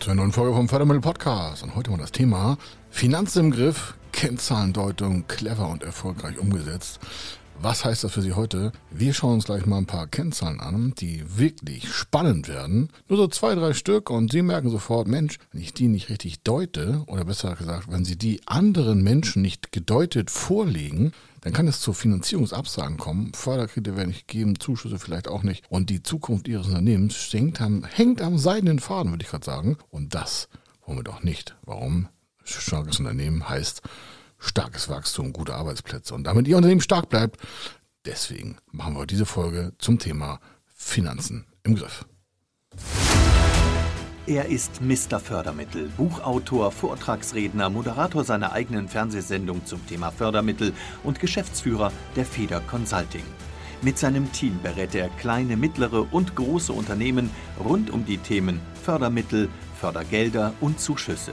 zur neuen Folge vom Fördermittel Podcast. Und heute mal das Thema Finanzen im Griff, Kennzahlendeutung, clever und erfolgreich umgesetzt. Was heißt das für Sie heute? Wir schauen uns gleich mal ein paar Kennzahlen an, die wirklich spannend werden. Nur so zwei, drei Stück und Sie merken sofort, Mensch, wenn ich die nicht richtig deute, oder besser gesagt, wenn Sie die anderen Menschen nicht gedeutet vorlegen, dann kann es zu Finanzierungsabsagen kommen. Förderkredite werden nicht gegeben, Zuschüsse vielleicht auch nicht. Und die Zukunft Ihres Unternehmens hängt am, hängt am seidenen Faden, würde ich gerade sagen. Und das wollen wir doch nicht. Warum? Starkes Unternehmen heißt, starkes Wachstum, gute Arbeitsplätze und damit Ihr Unternehmen stark bleibt. Deswegen machen wir diese Folge zum Thema Finanzen im Griff. Er ist Mr. Fördermittel, Buchautor, Vortragsredner, Moderator seiner eigenen Fernsehsendung zum Thema Fördermittel und Geschäftsführer der Feder Consulting. Mit seinem Team berät er kleine, mittlere und große Unternehmen rund um die Themen Fördermittel, Fördergelder und Zuschüsse.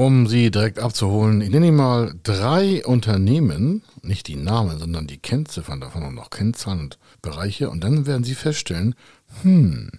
Um Sie direkt abzuholen, ich nenne Ihnen mal drei Unternehmen, nicht die Namen, sondern die Kennziffern davon und noch Kennzahlen und Bereiche. Und dann werden Sie feststellen, hm,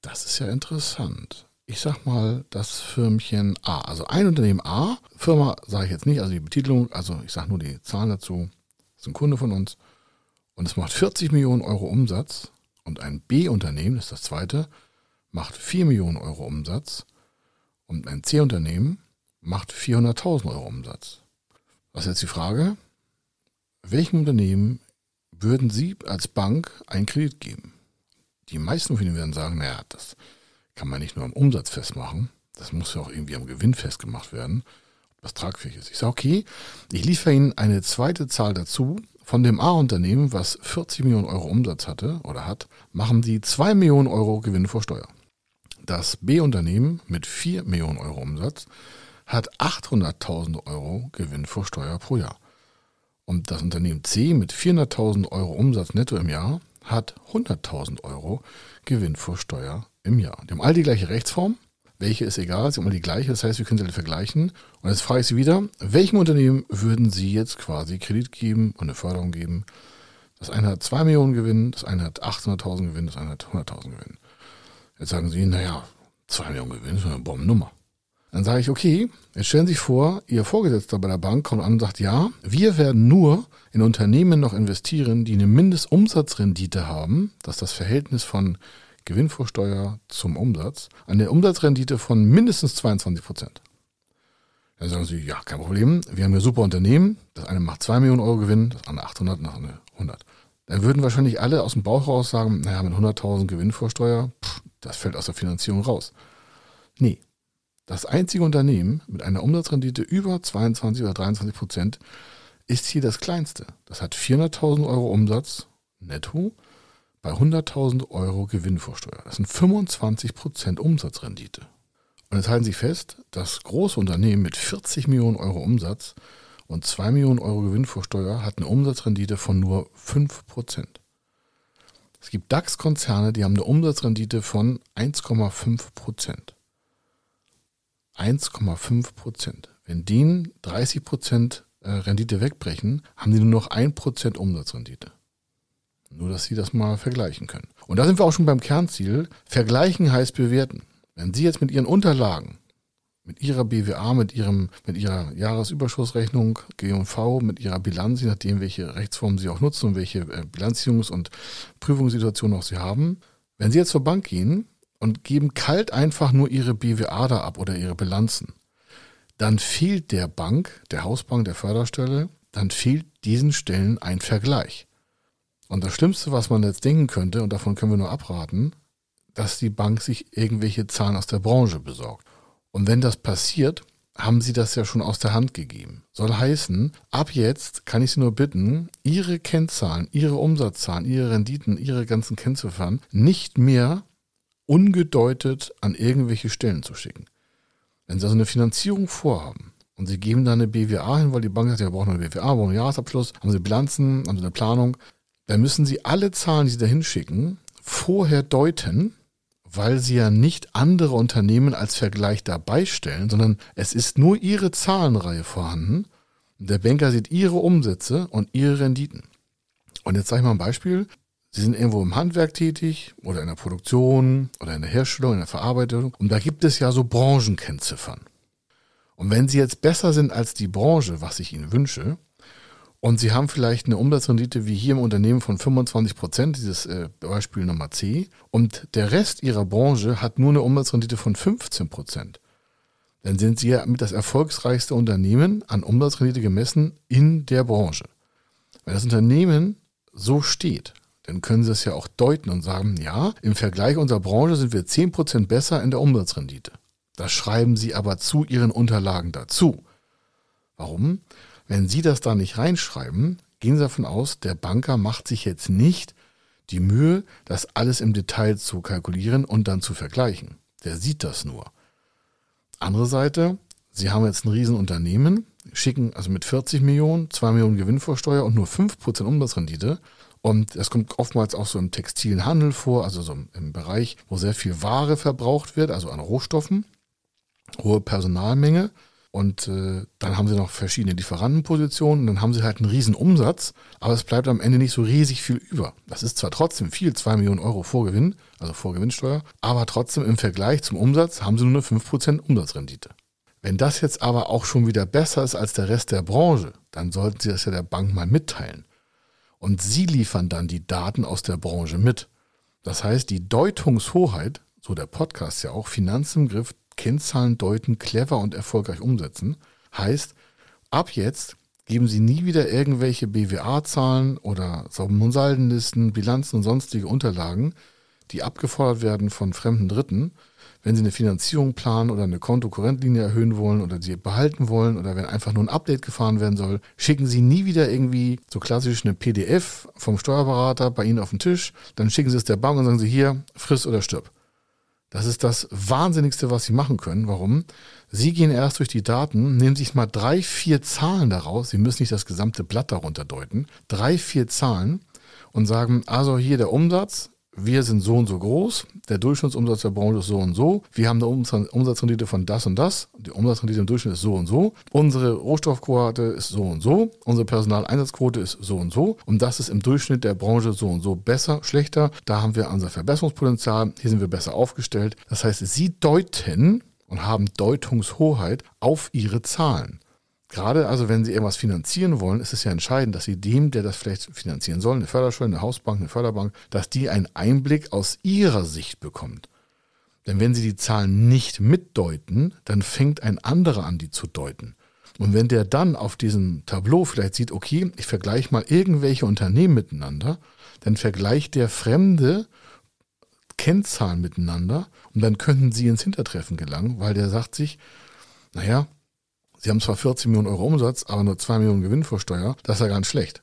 das ist ja interessant. Ich sag mal das Firmchen A. Also ein Unternehmen A, Firma sage ich jetzt nicht, also die Betitelung, also ich sage nur die Zahlen dazu. Das ist ein Kunde von uns. Und es macht 40 Millionen Euro Umsatz. Und ein B-Unternehmen, das ist das zweite, macht 4 Millionen Euro Umsatz. Und ein C-Unternehmen macht 400.000 Euro Umsatz. Was ist jetzt die Frage? Welchem Unternehmen würden Sie als Bank einen Kredit geben? Die meisten von Ihnen werden sagen, naja, das kann man nicht nur am Umsatz festmachen, das muss ja auch irgendwie am Gewinn festgemacht werden, das tragfähig ist. Ich sage, okay, ich liefere Ihnen eine zweite Zahl dazu. Von dem A-Unternehmen, was 40 Millionen Euro Umsatz hatte oder hat, machen Sie 2 Millionen Euro Gewinn vor Steuer. Das B-Unternehmen mit 4 Millionen Euro Umsatz hat 800.000 Euro Gewinn vor Steuer pro Jahr. Und das Unternehmen C mit 400.000 Euro Umsatz netto im Jahr hat 100.000 Euro Gewinn vor Steuer im Jahr. Die haben all die gleiche Rechtsform. Welche ist egal, sie haben alle die gleiche. Das heißt, wir können sie alle vergleichen. Und jetzt frage ich Sie wieder, welchem Unternehmen würden Sie jetzt quasi Kredit geben und eine Förderung geben? Das eine hat 2 Millionen Gewinn, das eine hat 800.000 Gewinn, das eine hat 100.000 Gewinn. Jetzt sagen Sie, naja, zwei Millionen Gewinn ist eine Bombennummer. Dann sage ich, okay, jetzt stellen Sie sich vor, Ihr Vorgesetzter bei der Bank kommt an und sagt, ja, wir werden nur in Unternehmen noch investieren, die eine Mindestumsatzrendite haben, das ist das Verhältnis von Gewinn vor Steuer zum Umsatz, eine Umsatzrendite von mindestens 22 Prozent. Dann sagen Sie, ja, kein Problem, wir haben hier super Unternehmen, das eine macht 2 Millionen Euro Gewinn, das andere 800, das andere 100. Dann würden wahrscheinlich alle aus dem Bauch raus sagen, naja, mit 100.000 Gewinn vor Steuer, pff, das fällt aus der Finanzierung raus. Nee. Das einzige Unternehmen mit einer Umsatzrendite über 22 oder 23 Prozent ist hier das kleinste. Das hat 400.000 Euro Umsatz netto bei 100.000 Euro Gewinnvorsteuer. Das sind 25 Prozent Umsatzrendite. Und jetzt halten Sie fest, das große Unternehmen mit 40 Millionen Euro Umsatz und 2 Millionen Euro Gewinnvorsteuer hat eine Umsatzrendite von nur 5 Prozent. Es gibt DAX-Konzerne, die haben eine Umsatzrendite von 1,5 Prozent. 1,5 Prozent. Wenn die 30 Prozent äh, Rendite wegbrechen, haben die nur noch 1 Prozent Umsatzrendite. Nur, dass Sie das mal vergleichen können. Und da sind wir auch schon beim Kernziel. Vergleichen heißt bewerten. Wenn Sie jetzt mit Ihren Unterlagen mit ihrer BWA, mit ihrem, mit ihrer Jahresüberschussrechnung, G&V, mit ihrer Bilanz, je nachdem, welche Rechtsform sie auch nutzen und welche äh, Bilanzierungs- und Prüfungssituation auch sie haben. Wenn sie jetzt zur Bank gehen und geben kalt einfach nur ihre BWA da ab oder ihre Bilanzen, dann fehlt der Bank, der Hausbank, der Förderstelle, dann fehlt diesen Stellen ein Vergleich. Und das Schlimmste, was man jetzt denken könnte, und davon können wir nur abraten, dass die Bank sich irgendwelche Zahlen aus der Branche besorgt. Und wenn das passiert, haben Sie das ja schon aus der Hand gegeben. Soll heißen, ab jetzt kann ich Sie nur bitten, Ihre Kennzahlen, Ihre Umsatzzahlen, Ihre Renditen, Ihre ganzen Kennziffern nicht mehr ungedeutet an irgendwelche Stellen zu schicken. Wenn Sie also eine Finanzierung vorhaben und Sie geben da eine BWA hin, weil die Bank sagt, ja, wir brauchen eine BWA, wir brauchen einen Jahresabschluss, haben Sie Bilanzen, haben Sie eine Planung, dann müssen Sie alle Zahlen, die Sie da hinschicken, vorher deuten, weil Sie ja nicht andere Unternehmen als Vergleich dabei stellen, sondern es ist nur Ihre Zahlenreihe vorhanden. Der Banker sieht Ihre Umsätze und Ihre Renditen. Und jetzt sage ich mal ein Beispiel. Sie sind irgendwo im Handwerk tätig oder in der Produktion oder in der Herstellung, in der Verarbeitung. Und da gibt es ja so Branchenkennziffern. Und wenn Sie jetzt besser sind als die Branche, was ich Ihnen wünsche, und Sie haben vielleicht eine Umsatzrendite wie hier im Unternehmen von 25 Prozent, dieses äh, Beispiel Nummer C, und der Rest Ihrer Branche hat nur eine Umsatzrendite von 15 Prozent, dann sind Sie ja mit das erfolgsreichste Unternehmen an Umsatzrendite gemessen in der Branche. Wenn das Unternehmen so steht, dann können Sie es ja auch deuten und sagen, ja, im Vergleich unserer Branche sind wir 10% besser in der Umsatzrendite. Das schreiben Sie aber zu Ihren Unterlagen dazu. Warum? Wenn Sie das da nicht reinschreiben, gehen Sie davon aus, der Banker macht sich jetzt nicht die Mühe, das alles im Detail zu kalkulieren und dann zu vergleichen. Der sieht das nur. Andere Seite, Sie haben jetzt ein Riesenunternehmen, schicken also mit 40 Millionen, 2 Millionen Gewinnvorsteuer und nur 5% Umsatzrendite. Und das kommt oftmals auch so im textilen Handel vor, also so im Bereich, wo sehr viel Ware verbraucht wird, also an Rohstoffen, hohe Personalmenge. Und äh, dann haben sie noch verschiedene Lieferantenpositionen, dann haben sie halt einen riesen Umsatz, aber es bleibt am Ende nicht so riesig viel über. Das ist zwar trotzdem viel, 2 Millionen Euro Vorgewinn, also Vorgewinnsteuer, aber trotzdem im Vergleich zum Umsatz haben sie nur eine 5% Umsatzrendite. Wenn das jetzt aber auch schon wieder besser ist als der Rest der Branche, dann sollten Sie das ja der Bank mal mitteilen. Und Sie liefern dann die Daten aus der Branche mit. Das heißt, die Deutungshoheit, so der Podcast ja auch, Finanz im Griff, Kennzahlen deuten, clever und erfolgreich umsetzen, heißt, ab jetzt geben Sie nie wieder irgendwelche BWA-Zahlen oder Saldenlisten, Bilanzen und sonstige Unterlagen, die abgefordert werden von fremden Dritten, wenn Sie eine Finanzierung planen oder eine Kontokorrentlinie erhöhen wollen oder sie behalten wollen oder wenn einfach nur ein Update gefahren werden soll, schicken Sie nie wieder irgendwie so klassisch eine PDF vom Steuerberater bei Ihnen auf den Tisch, dann schicken Sie es der Bank und sagen Sie hier, friss oder stirb. Das ist das Wahnsinnigste, was Sie machen können. Warum? Sie gehen erst durch die Daten, nehmen sich mal drei, vier Zahlen daraus. Sie müssen nicht das gesamte Blatt darunter deuten. Drei, vier Zahlen und sagen, also hier der Umsatz wir sind so und so groß, der Durchschnittsumsatz der Branche ist so und so, wir haben eine Umsatzrendite von das und das, die Umsatzrendite im Durchschnitt ist so und so, unsere Rohstoffquote ist so und so, unsere Personaleinsatzquote ist so und so. Und das ist im Durchschnitt der Branche so und so besser, schlechter, da haben wir unser Verbesserungspotenzial, hier sind wir besser aufgestellt. Das heißt, Sie deuten und haben Deutungshoheit auf Ihre Zahlen. Gerade also, wenn Sie irgendwas finanzieren wollen, ist es ja entscheidend, dass Sie dem, der das vielleicht finanzieren soll, eine Förderschule, eine Hausbank, eine Förderbank, dass die einen Einblick aus Ihrer Sicht bekommt. Denn wenn Sie die Zahlen nicht mitdeuten, dann fängt ein anderer an, die zu deuten. Und wenn der dann auf diesem Tableau vielleicht sieht, okay, ich vergleiche mal irgendwelche Unternehmen miteinander, dann vergleicht der Fremde Kennzahlen miteinander und dann könnten Sie ins Hintertreffen gelangen, weil der sagt sich, naja, Sie haben zwar 40 Millionen Euro Umsatz, aber nur 2 Millionen Gewinn vor Steuer. Das ist ja ganz schlecht.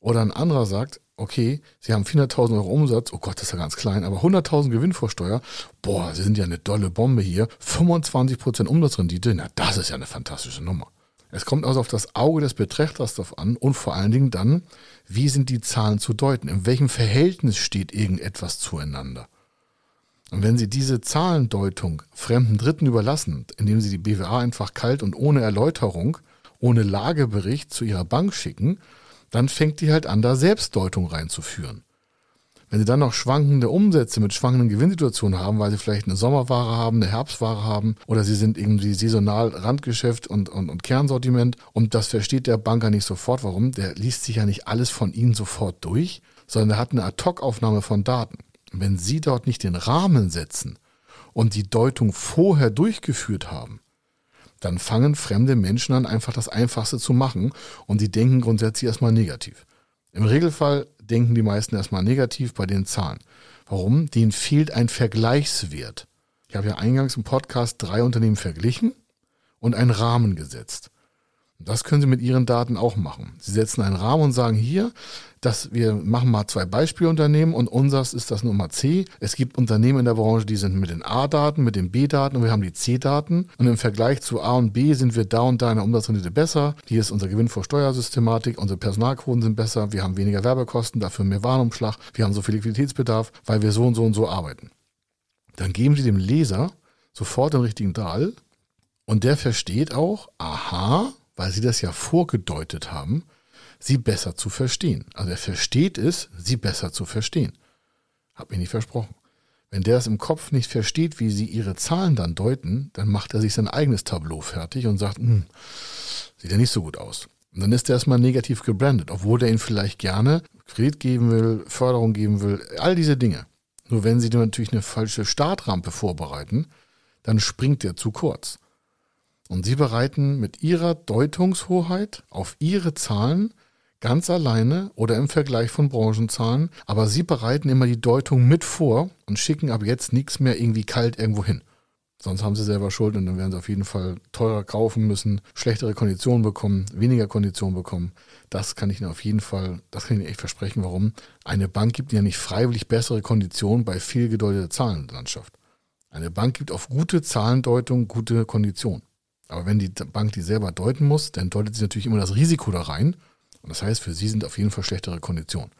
Oder ein anderer sagt, okay, Sie haben 400.000 Euro Umsatz, oh Gott, das ist ja ganz klein, aber 100.000 Gewinn vor Steuer, boah, Sie sind ja eine dolle Bombe hier, 25% Umsatzrendite, na, das ist ja eine fantastische Nummer. Es kommt also auf das Auge des Betrachters drauf an und vor allen Dingen dann, wie sind die Zahlen zu deuten, in welchem Verhältnis steht irgendetwas zueinander. Und wenn Sie diese Zahlendeutung fremden Dritten überlassen, indem Sie die BWA einfach kalt und ohne Erläuterung, ohne Lagebericht zu Ihrer Bank schicken, dann fängt die halt an, da Selbstdeutung reinzuführen. Wenn Sie dann noch schwankende Umsätze mit schwankenden Gewinnsituationen haben, weil Sie vielleicht eine Sommerware haben, eine Herbstware haben oder Sie sind irgendwie saisonal Randgeschäft und, und, und Kernsortiment und das versteht der Banker nicht sofort. Warum? Der liest sich ja nicht alles von Ihnen sofort durch, sondern er hat eine Ad-Hoc-Aufnahme von Daten wenn Sie dort nicht den Rahmen setzen und die Deutung vorher durchgeführt haben, dann fangen fremde Menschen an, einfach das Einfachste zu machen und sie denken grundsätzlich erstmal negativ. Im Regelfall denken die meisten erstmal negativ bei den Zahlen. Warum? Denen fehlt ein Vergleichswert. Ich habe ja eingangs im Podcast drei Unternehmen verglichen und einen Rahmen gesetzt. Das können Sie mit Ihren Daten auch machen. Sie setzen einen Rahmen und sagen hier, dass wir machen mal zwei Beispielunternehmen und unseres ist das Nummer C. Es gibt Unternehmen in der Branche, die sind mit den A-Daten, mit den B-Daten und wir haben die C-Daten. Und im Vergleich zu A und B sind wir da und da in der Umsatzrendite besser. Hier ist unser Gewinn vor Steuersystematik, unsere Personalquoten sind besser, wir haben weniger Werbekosten, dafür mehr Warenumschlag, wir haben so viel Liquiditätsbedarf, weil wir so und so und so arbeiten. Dann geben Sie dem Leser sofort den richtigen Dahl und der versteht auch, aha, weil Sie das ja vorgedeutet haben, sie besser zu verstehen. Also er versteht es, sie besser zu verstehen. Hab mir nicht versprochen. Wenn der es im Kopf nicht versteht, wie sie ihre Zahlen dann deuten, dann macht er sich sein eigenes Tableau fertig und sagt, hm, sieht ja nicht so gut aus. Und dann ist er erstmal negativ gebrandet, obwohl er ihnen vielleicht gerne Kredit geben will, Förderung geben will, all diese Dinge. Nur wenn sie natürlich eine falsche Startrampe vorbereiten, dann springt er zu kurz. Und sie bereiten mit ihrer Deutungshoheit auf ihre Zahlen ganz alleine oder im Vergleich von Branchenzahlen, aber sie bereiten immer die Deutung mit vor und schicken ab jetzt nichts mehr irgendwie kalt irgendwo hin. Sonst haben sie selber Schuld und dann werden sie auf jeden Fall teurer kaufen müssen, schlechtere Konditionen bekommen, weniger Konditionen bekommen. Das kann ich Ihnen auf jeden Fall, das kann ich Ihnen echt versprechen, warum. Eine Bank gibt ja nicht freiwillig bessere Konditionen bei viel gedeuteter Zahlenlandschaft. Eine Bank gibt auf gute Zahlendeutung gute Konditionen. Aber wenn die Bank die selber deuten muss, dann deutet sie natürlich immer das Risiko da rein und das heißt, für Sie sind auf jeden Fall schlechtere Konditionen.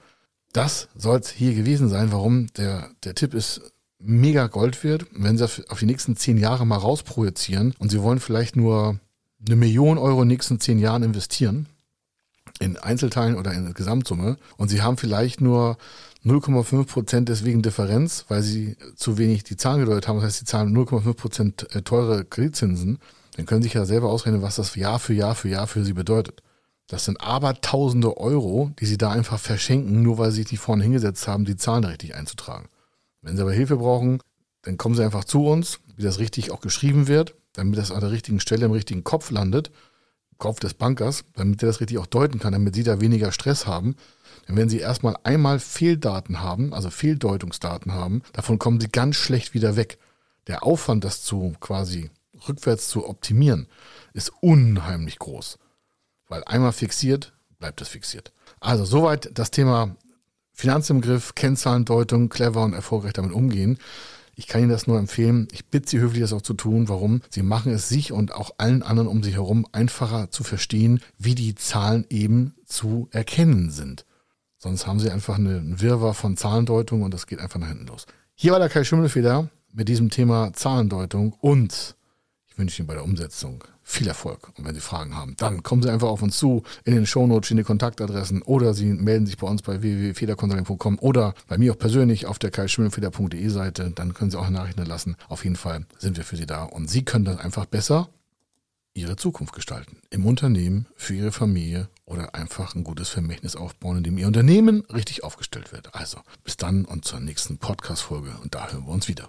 Das soll es hier gewesen sein, warum der, der Tipp ist mega Gold wird. Wenn Sie auf die nächsten zehn Jahre mal rausprojizieren und Sie wollen vielleicht nur eine Million Euro in den nächsten zehn Jahren investieren, in Einzelteilen oder in Gesamtsumme, und Sie haben vielleicht nur 0,5 Prozent deswegen Differenz, weil Sie zu wenig die Zahlen gedeutet haben, das heißt, Sie zahlen 0,5 Prozent äh, teure Kreditzinsen, dann können Sie sich ja selber ausrechnen, was das Jahr für Jahr für Jahr für Sie bedeutet. Das sind aber tausende Euro, die sie da einfach verschenken, nur weil sie sich nicht vorne hingesetzt haben, die Zahlen richtig einzutragen. Wenn sie aber Hilfe brauchen, dann kommen sie einfach zu uns, wie das richtig auch geschrieben wird, damit das an der richtigen Stelle im richtigen Kopf landet, Kopf des Bankers, damit er das richtig auch deuten kann, damit sie da weniger Stress haben. Denn wenn sie erstmal einmal Fehldaten haben, also Fehldeutungsdaten haben, davon kommen sie ganz schlecht wieder weg. Der Aufwand, das zu quasi rückwärts zu optimieren, ist unheimlich groß. Weil einmal fixiert, bleibt es fixiert. Also soweit das Thema Finanz im Griff, Kennzahlendeutung, clever und erfolgreich damit umgehen. Ich kann Ihnen das nur empfehlen. Ich bitte Sie höflich, das auch zu tun. Warum? Sie machen es sich und auch allen anderen um sich herum einfacher zu verstehen, wie die Zahlen eben zu erkennen sind. Sonst haben Sie einfach eine Wirrwarr von Zahlendeutung und das geht einfach nach hinten los. Hier war der Kai Schimmelfeder mit diesem Thema Zahlendeutung und ich wünsche Ihnen bei der Umsetzung viel Erfolg. Und wenn Sie Fragen haben, dann kommen Sie einfach auf uns zu. In den Shownotes stehen die Kontaktadressen oder Sie melden sich bei uns bei www.federconsulting.com oder bei mir auch persönlich auf der kaischimmelfeder.de Seite. Dann können Sie auch Nachrichten lassen. Auf jeden Fall sind wir für Sie da. Und Sie können dann einfach besser Ihre Zukunft gestalten. Im Unternehmen, für Ihre Familie oder einfach ein gutes Vermächtnis aufbauen, in dem Ihr Unternehmen richtig aufgestellt wird. Also bis dann und zur nächsten Podcast-Folge. Und da hören wir uns wieder.